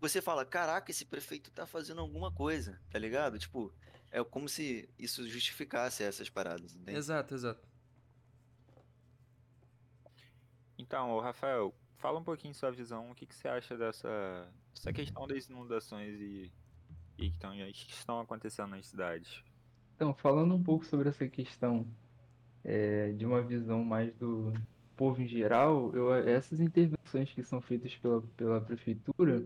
você fala, caraca, esse prefeito tá fazendo alguma coisa, tá ligado? Tipo, é como se isso justificasse essas paradas, entende? Exato, exato. Então, Rafael, fala um pouquinho sua visão, o que, que você acha dessa, dessa questão das inundações e, e que, tão, que estão acontecendo nas cidades? Então, falando um pouco sobre essa questão é, de uma visão mais do povo em geral, eu, essas intervenções que são feitas pela, pela prefeitura,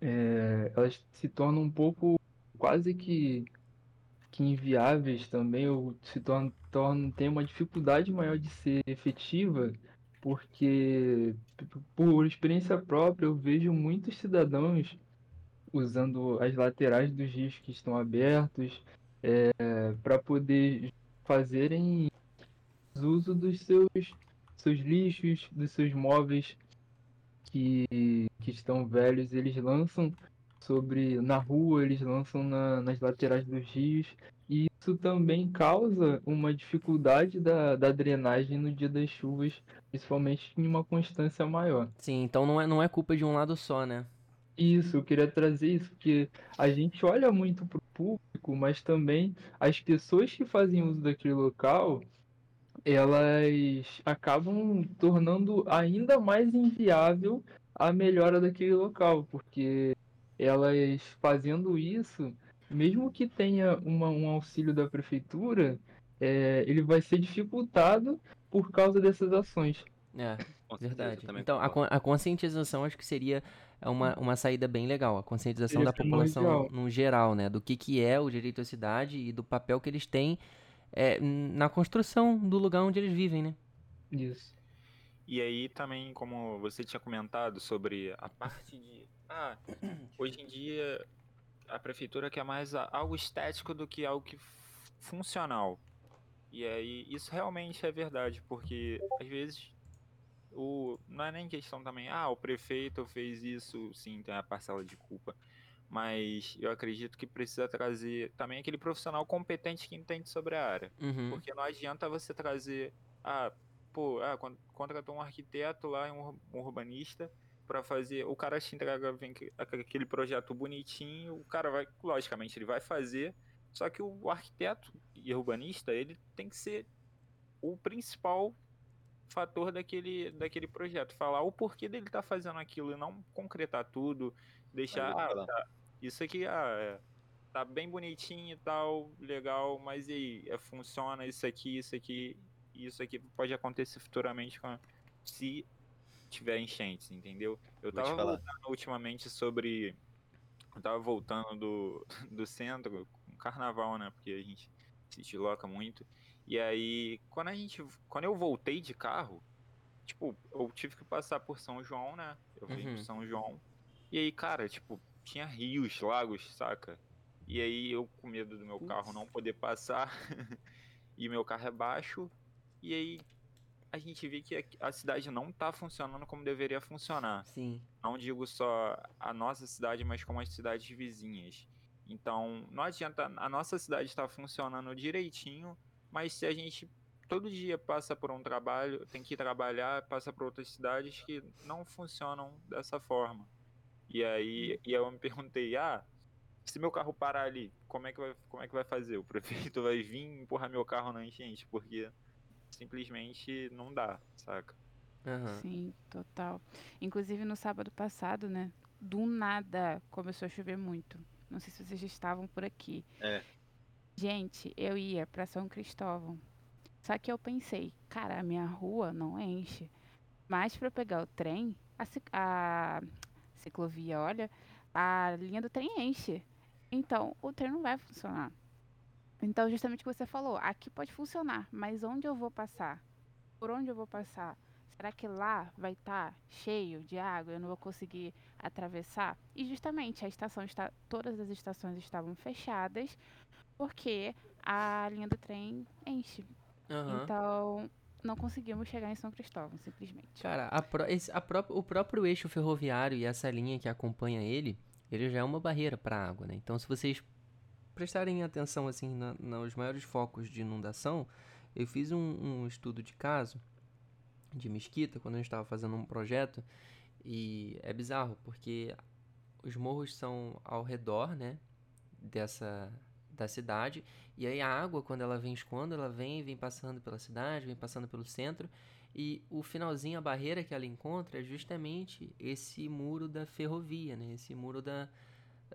é, elas se tornam um pouco quase que, que inviáveis também, ou se tornam, tornam, tem uma dificuldade maior de ser efetiva, porque, por experiência própria, eu vejo muitos cidadãos usando as laterais dos rios que estão abertos para poder fazerem uso dos seus, seus lixos, dos seus móveis que, que estão velhos, eles lançam sobre na rua, eles lançam na- nas laterais dos rios, e isso também causa uma dificuldade da, da drenagem no dia das chuvas, principalmente em uma constância maior. Sim, então não é, não é culpa de um lado só, né? Isso, eu queria trazer isso, porque a gente olha muito para o público, mas também as pessoas que fazem uso daquele local, elas acabam tornando ainda mais inviável a melhora daquele local, porque elas fazendo isso, mesmo que tenha uma- um auxílio da prefeitura, é, ele vai ser dificultado por causa dessas ações. É, verdade. Então, a, a conscientização acho que seria uma, uma saída bem legal. A conscientização Seria da população primordial. no geral, né? Do que, que é o direito à cidade e do papel que eles têm é, na construção do lugar onde eles vivem, né? Isso. E aí também, como você tinha comentado sobre a parte de. Ah, hoje em dia a prefeitura quer mais algo estético do que algo que funcional. E aí, isso realmente é verdade, porque às vezes o, não é nem questão também, ah, o prefeito fez isso, sim, tem a parcela de culpa. Mas eu acredito que precisa trazer também aquele profissional competente que entende sobre a área. Uhum. Porque não adianta você trazer, ah, pô, ah, con- contratou um arquiteto lá, um ur- urbanista, para fazer. O cara te entrega vem que- aquele projeto bonitinho, o cara vai, logicamente, ele vai fazer, só que o arquiteto e urbanista, ele tem que ser o principal fator daquele, daquele projeto. Falar o porquê dele tá fazendo aquilo e não concretar tudo, deixar. Ah, tá, isso aqui ah, é, tá bem bonitinho e tal, legal, mas e aí? É, funciona isso aqui, isso aqui, isso aqui pode acontecer futuramente com se tiver enchentes, entendeu? Eu Vou tava falar. voltando ultimamente sobre. Eu tava voltando do, do centro, com carnaval, né? Porque a gente se desloca muito. E aí, quando a gente. Quando eu voltei de carro, tipo, eu tive que passar por São João, né? Eu vim Uhum. pro São João. E aí, cara, tipo, tinha rios, lagos, saca? E aí eu com medo do meu carro não poder passar. e meu carro é baixo. E aí a gente vê que a- cidade não tá funcionando como deveria funcionar. Sim. Não digo só a nossa cidade, mas como as cidades vizinhas. Então, não adianta a nossa cidade estar funcionando direitinho, mas se a gente todo dia passa por um trabalho, tem que trabalhar, passa por outras cidades que não funcionam dessa forma. E aí, e eu me perguntei, ah, se meu carro parar ali, como é que vai, como é que vai fazer? O prefeito vai vir empurrar meu carro na enchente, porque simplesmente não dá, saca? Aham. Sim, total. Inclusive no sábado passado, né? Do nada começou a chover muito. Não sei se vocês já estavam por aqui. É. Gente, eu ia pra São Cristóvão. Só que eu pensei, cara, a minha rua não enche. Mas eu pegar o trem, a, a ciclovia, olha, a linha do trem enche. Então, o trem não vai funcionar. Então, justamente o que você falou, aqui pode funcionar, mas onde eu vou passar? Por onde eu vou passar? Será que lá vai estar cheio de água? Eu não vou conseguir atravessar? E justamente a estação está, todas as estações estavam fechadas porque a linha do trem enche. Aham. Então não conseguimos chegar em São Cristóvão, simplesmente. Cara, a pró- esse- a pró- o próprio eixo ferroviário e essa linha que acompanha ele, ele já é uma barreira para a água, né? Então, se vocês prestarem atenção assim na- nos maiores focos de inundação, eu fiz um, um estudo de caso de Mesquita quando a gente estava fazendo um projeto e é bizarro porque os morros são ao redor, né, dessa da cidade e aí a água quando ela vem escoando, ela vem, vem passando pela cidade, vem passando pelo centro e o finalzinho, a barreira que ela encontra é justamente esse muro da ferrovia, né? Esse muro da,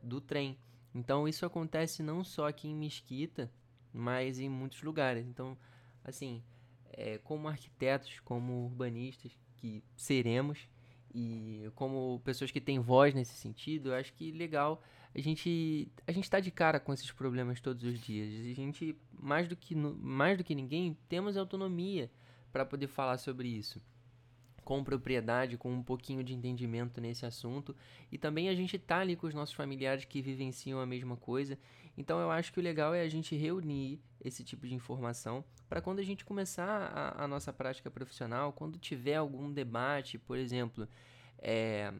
do trem. Então isso acontece não só aqui em Mesquita, mas em muitos lugares. Então, assim, é, como arquitetos, como urbanistas que seremos e como pessoas que têm voz nesse sentido, eu acho que legal a gente a gente tá de cara com esses problemas todos os dias. A gente mais do que mais do que ninguém temos autonomia para poder falar sobre isso com propriedade, com um pouquinho de entendimento nesse assunto. E também a gente tá ali com os nossos familiares que vivenciam a mesma coisa. Então eu acho que o legal é a gente reunir esse tipo de informação para quando a gente começar a, a nossa prática profissional, quando tiver algum debate, por exemplo, é,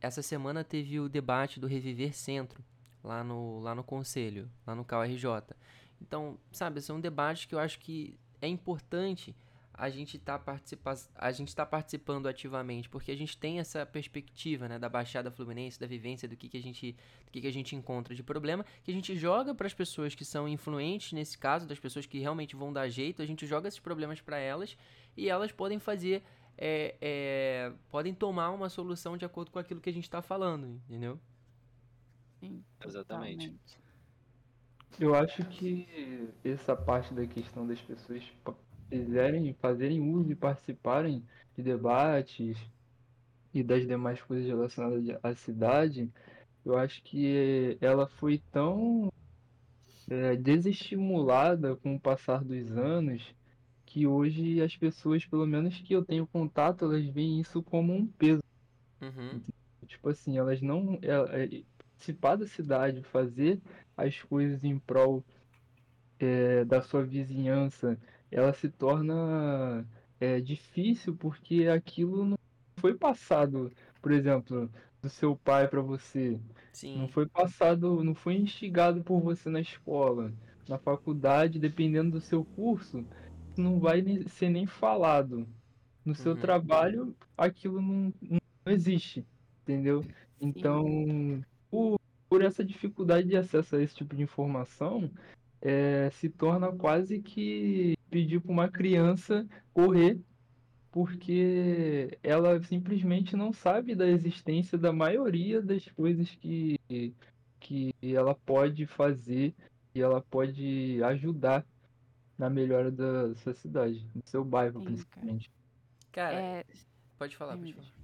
essa semana teve o debate do Reviver Centro, lá no, lá no Conselho, lá no KRJ. Então, sabe, são debates que eu acho que é importante a gente tá participa a gente tá participando ativamente, porque a gente tem essa perspectiva, né, da Baixada Fluminense, da vivência do que, que a gente do que, que a gente encontra de problema, que a gente joga para as pessoas que são influentes nesse caso, das pessoas que realmente vão dar jeito, a gente joga esses problemas para elas e elas podem fazer é, é, podem tomar uma solução de acordo com aquilo que a gente está falando, entendeu? Sim, Exatamente. Eu acho que essa parte da questão das pessoas fizerem, fazerem uso e participarem de debates e das demais coisas relacionadas à cidade, eu acho que ela foi tão é, desestimulada com o passar dos anos que hoje as pessoas, pelo menos que eu tenho contato, elas veem isso como um peso. Uhum. Tipo assim, elas não. é- é- participar da cidade, fazer as coisas em prol é, da sua vizinhança, ela se torna é, difícil porque aquilo não foi passado, por exemplo, do seu pai para você. Não Sim. foi passado, não foi instigado por você na escola, na faculdade, dependendo do seu curso, não vai ser nem falado. No seu Uhum. trabalho, aquilo não, não existe, entendeu? Então, por, por essa dificuldade de acesso a esse tipo de informação, é, se torna quase que pedir para uma criança correr, porque ela simplesmente não sabe da existência da maioria das coisas que, que ela pode fazer e ela pode ajudar na melhora da sua cidade, do seu bairro, Sim, cara. principalmente. Cara, É, pode falar, pode falar.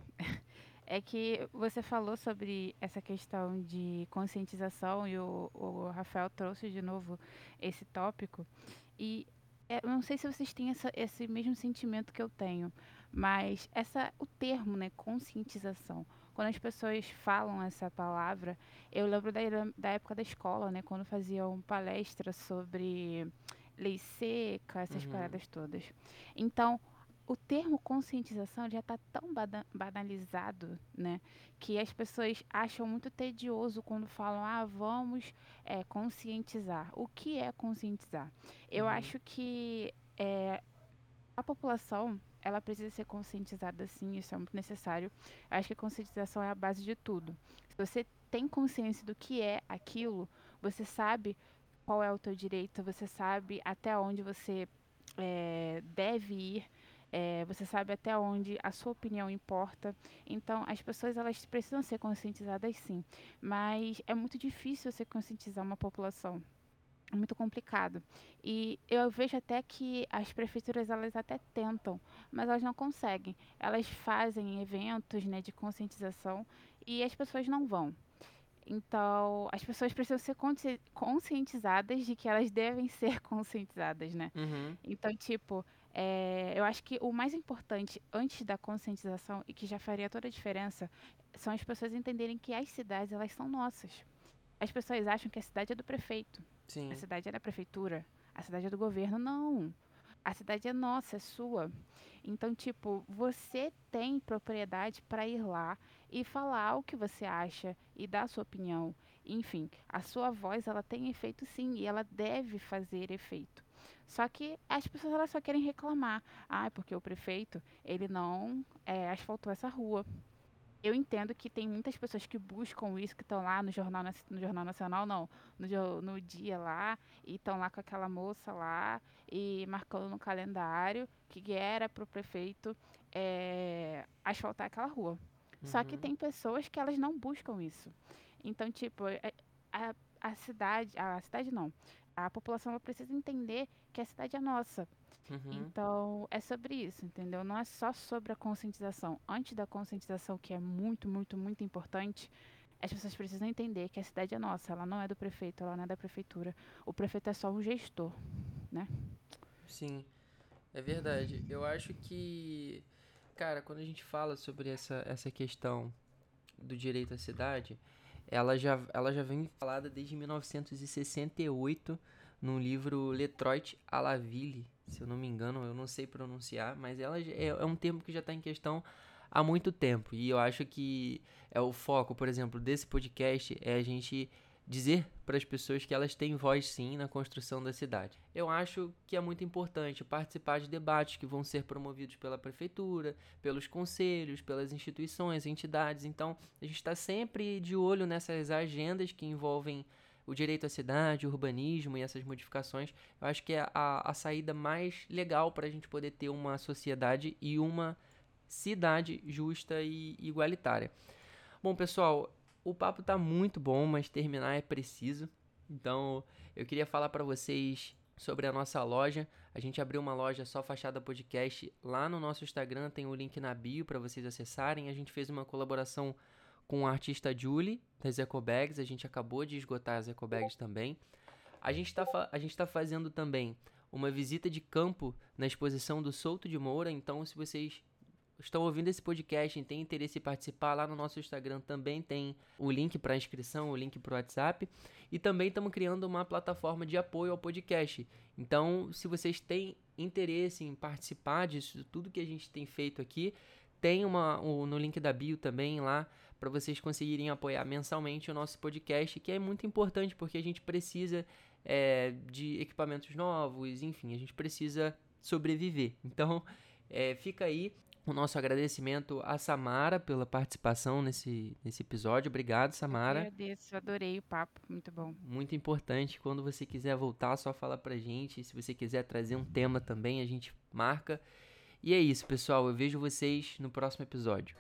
É que você falou sobre essa questão de conscientização e o, o Rafael trouxe de novo esse tópico. E é, eu não sei se vocês têm essa- esse mesmo sentimento que eu tenho, mas essa, o termo, né, conscientização, quando as pessoas falam essa palavra, eu lembro da, da época da escola, né, quando faziam palestras sobre lei seca, essas Uhum. paradas todas. Então, o termo conscientização já está tão banalizado, né? Que as pessoas acham muito tedioso quando falam, ah, vamos é, conscientizar. O que é conscientizar? Eu Uhum. acho que é, a população ela precisa ser conscientizada sim, isso é muito necessário. Eu acho que a conscientização é a base de tudo. Se você tem consciência do que é aquilo, você sabe qual é o teu direito, você sabe até onde você é, deve ir, é, você sabe até onde a sua opinião importa. Então, as pessoas elas precisam ser conscientizadas sim, mas é muito difícil você conscientizar uma população. É muito complicado. E eu vejo até que as prefeituras elas até tentam, mas elas não conseguem. Elas fazem eventos né, de conscientização e as pessoas não vão. Então, as pessoas precisam ser consci- conscientizadas de que elas devem ser conscientizadas, né? Uhum. Então, tipo, é, eu acho que o mais importante antes da conscientização e que já faria toda a diferença são as pessoas entenderem que as cidades elas são nossas. As pessoas acham que a cidade é do prefeito, Sim. a cidade é da prefeitura, a cidade é do governo. Não. A cidade é nossa, é sua. Então, tipo, você tem propriedade para ir lá e falar o que você acha e dar a sua opinião. Enfim, a sua voz ela tem efeito sim e ela deve fazer efeito. Só que as pessoas elas só querem reclamar. Ah, porque o prefeito ele não é, asfaltou essa rua. Eu entendo que tem muitas pessoas que buscam isso, que estão lá no jornal, no jornal Nacional, não, no, no dia lá, e estão lá com aquela moça lá, e marcando no calendário que era para o prefeito é, asfaltar aquela rua. Só que Uhum. tem pessoas que elas não buscam isso. Então, tipo, é- a, a cidade, a cidade não, a população precisa entender que a cidade é nossa. Uhum. Então, é sobre isso, entendeu? Não é só sobre a conscientização. Antes da conscientização, que é muito, muito, muito importante, as pessoas precisam entender que a cidade é nossa, ela não é do prefeito, ela não é da prefeitura. O prefeito é só um gestor. Sim, é verdade. Eu acho que, cara, quando a gente fala sobre essa, essa questão do direito à cidade, ela já, ela já vem falada desde 1968 no livro Letroit à la Ville, se eu não me engano, eu não sei pronunciar, mas ela é, é um termo que já está em questão há muito tempo. E eu acho que é o foco, por exemplo, desse podcast é a gente dizer para as pessoas que elas têm voz sim na construção da cidade. Eu acho que é muito importante participar de debates que vão ser promovidos pela prefeitura, pelos conselhos, pelas instituições, entidades. Então, a gente está sempre de olho nessas agendas que envolvem o direito à cidade, o urbanismo e essas modificações. Eu acho que é a, a saída mais legal para a gente poder ter uma sociedade e uma cidade justa e igualitária. Bom, pessoal, o papo tá muito bom, mas terminar é preciso. Então, eu queria falar para vocês sobre a nossa loja. A gente abriu uma loja só fachada podcast lá no nosso Instagram, tem o link na bio para vocês acessarem. A gente fez uma colaboração com a artista Julie das Ecobags, a gente acabou de esgotar as Ecobags também. A gente está tá fazendo também uma visita de campo na exposição do Souto de Moura, então se vocês estão ouvindo esse podcast e têm interesse em participar, lá no nosso Instagram também tem o link para inscrição, o link para o WhatsApp. E também estamos criando uma plataforma de apoio ao podcast. Então, se vocês têm interesse em participar disso, tudo que a gente tem feito aqui, tem uma um, no link da bio também lá para vocês conseguirem apoiar mensalmente o nosso podcast, que é muito importante porque a gente precisa é, de equipamentos novos, enfim, a gente precisa sobreviver. Então, é, fica aí o nosso agradecimento a Samara pela participação nesse, nesse episódio. Obrigado, Samara. Eu agradeço, adorei o papo, muito bom. Muito importante. Quando você quiser voltar, só fala pra gente. Se você quiser trazer um tema também, a gente marca. E é isso, pessoal. Eu vejo vocês no próximo episódio.